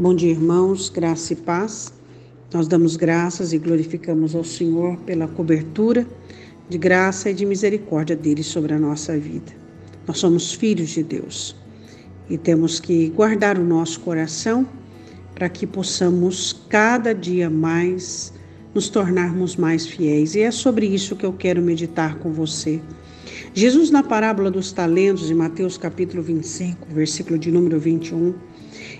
Bom dia, irmãos, graça e paz. Nós damos graças e glorificamos ao Senhor pela cobertura de graça e de misericórdia dele sobre a nossa vida. Nós somos filhos de Deus e temos que guardar o nosso coração para que possamos cada dia mais nos tornarmos mais fiéis. E é sobre isso que eu quero meditar com você. Jesus, na parábola dos talentos, em Mateus capítulo 25, versículo de número 21,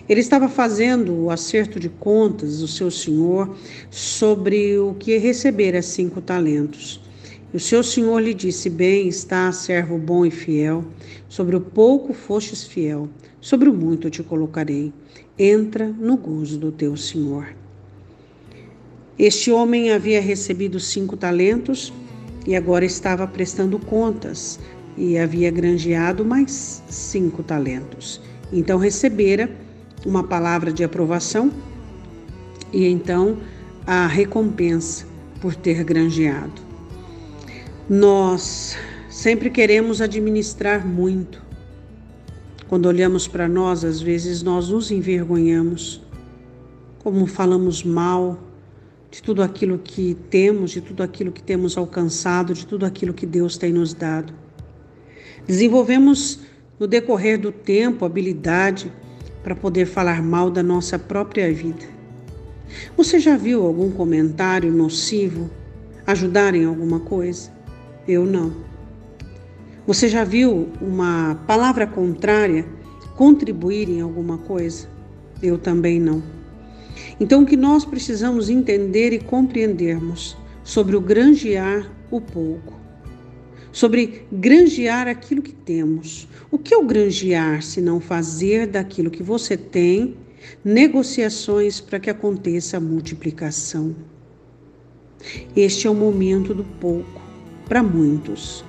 ele estava fazendo o acerto de contas do seu senhor sobre o que recebera cinco talentos. O seu senhor lhe disse: Bem está, servo bom e fiel, sobre o pouco fostes fiel, sobre o muito te colocarei. Entra no gozo do teu senhor. Este homem havia recebido cinco talentos e agora estava prestando contas e havia granjeado mais cinco talentos. Então recebera uma palavra de aprovação e então a recompensa por ter granjeado. Nós sempre queremos administrar muito. Quando olhamos para nós, às vezes nós nos envergonhamos, como falamos mal de tudo aquilo que temos, de tudo aquilo que temos alcançado, de tudo aquilo que Deus tem nos dado. Desenvolvemos no decorrer do tempo habilidade para poder falar mal da nossa própria vida. Você já viu algum comentário nocivo ajudar em alguma coisa? Eu não. Você já viu uma palavra contrária contribuir em alguma coisa? Eu também não. Então, o que nós precisamos entender e compreendermos sobre o granjear o pouco sobre granjear aquilo que temos. O que é o granjear se não fazer daquilo que você tem negociações para que aconteça a multiplicação? Este é o momento do pouco para muitos.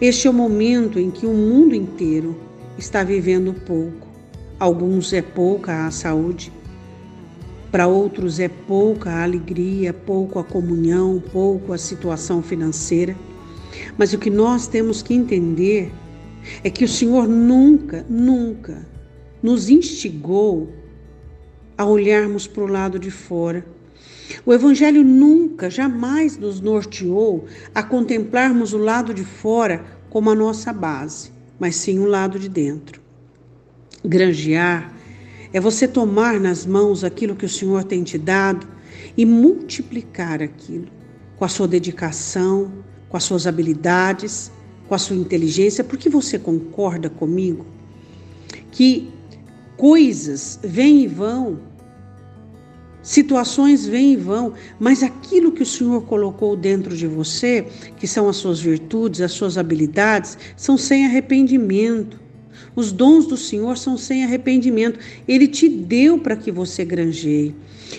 Este é o momento em que o mundo inteiro está vivendo pouco. Alguns é pouca a saúde, para outros é pouca a alegria, pouco a comunhão, pouco a situação financeira. Mas o que nós temos que entender é que o Senhor nunca, nunca nos instigou a olharmos para o lado de fora. O Evangelho nunca, jamais nos norteou a contemplarmos o lado de fora como a nossa base, mas sim o lado de dentro. Granjear é você tomar nas mãos aquilo que o Senhor tem te dado e multiplicar aquilo com a sua dedicação, com as suas habilidades, com a sua inteligência, porque você concorda comigo que coisas vêm e vão, situações vêm e vão, mas aquilo que o Senhor colocou dentro de você, que são as suas virtudes, as suas habilidades, são sem arrependimento. Os dons do Senhor são sem arrependimento. Ele te deu para que você granjeie.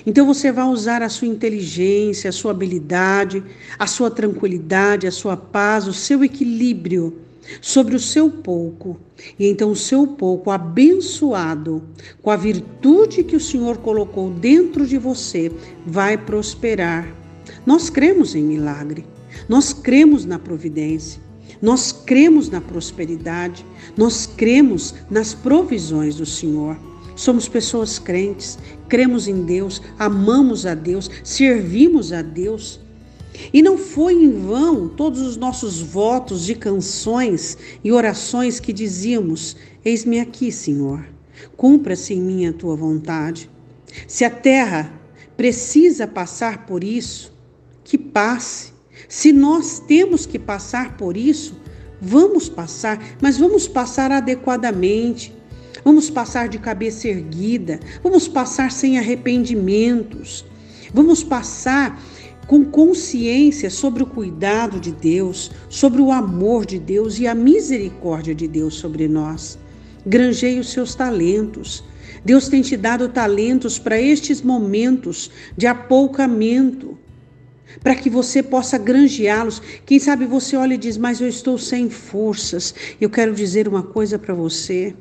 Então você vai usar a sua inteligência, a sua habilidade, a sua tranquilidade, a sua paz, o seu equilíbrio sobre o seu pouco. E então o seu pouco, abençoado com a virtude que o Senhor colocou dentro de você, vai prosperar. Nós cremos em milagre. Nós cremos na providência. Nós cremos na prosperidade, nós cremos nas provisões do Senhor. Somos pessoas crentes, cremos em Deus, amamos a Deus, servimos a Deus. E não foi em vão todos os nossos votos de canções e orações que dizíamos: Eis-me aqui, Senhor, cumpra-se em mim a tua vontade. Se a terra precisa passar por isso, que passe. Se nós temos que passar por isso, vamos passar, mas vamos passar adequadamente. Vamos passar de cabeça erguida, vamos passar sem arrependimentos. Vamos passar com consciência sobre o cuidado de Deus, sobre o amor de Deus e a misericórdia de Deus sobre nós. Granjei os seus talentos. Deus tem te dado talentos para estes momentos de apoucamento para que você possa granjeá-los. Quem sabe você olha e diz: Mas eu estou sem forças. Eu quero dizer uma coisa para você.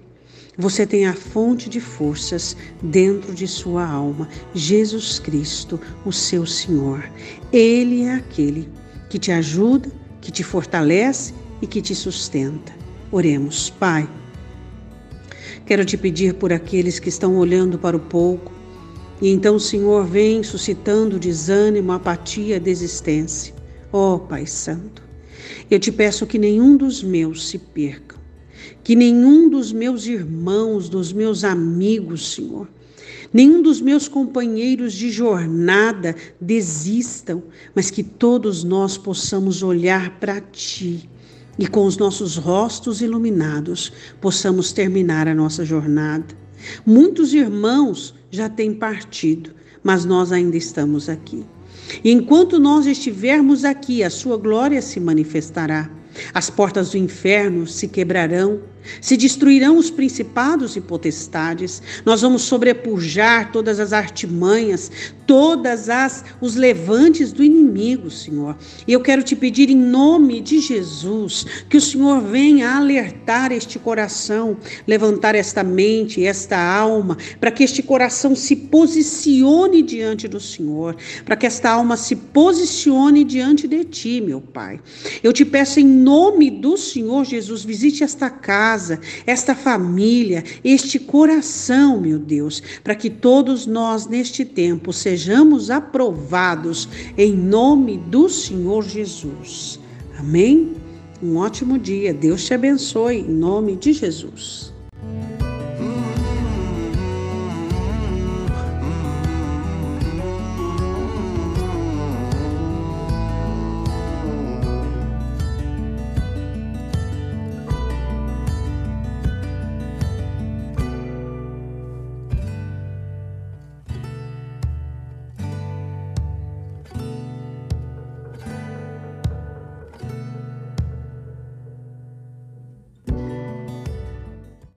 Você tem a fonte de forças dentro de sua alma, Jesus Cristo, o seu Senhor. Ele é aquele que te ajuda, que te fortalece e que te sustenta. Oremos, Pai. Quero te pedir por aqueles que estão olhando para o pouco. E então o Senhor vem suscitando desânimo, apatia, desistência. Ó oh, Pai Santo, eu te peço que nenhum dos meus se percam, que nenhum dos meus irmãos, dos meus amigos, Senhor, nenhum dos meus companheiros de jornada desistam, mas que todos nós possamos olhar para Ti e com os nossos rostos iluminados possamos terminar a nossa jornada. Muitos irmãos já têm partido, mas nós ainda estamos aqui. E enquanto nós estivermos aqui, a sua glória se manifestará. As portas do inferno se quebrarão, se destruirão os principados e potestades. Nós vamos sobrepujar todas as artimanhas, todas as os levantes do inimigo, Senhor. E eu quero te pedir em nome de Jesus que o Senhor venha alertar este coração, levantar esta mente, esta alma, para que este coração se posicione diante do Senhor, para que esta alma se posicione diante de ti, meu Pai. Eu te peço em nome do Senhor Jesus, visite esta casa, esta família, este coração, meu Deus, para que todos nós neste tempo sejamos aprovados em nome do Senhor Jesus. Amém? Um ótimo dia. Deus te abençoe em nome de Jesus.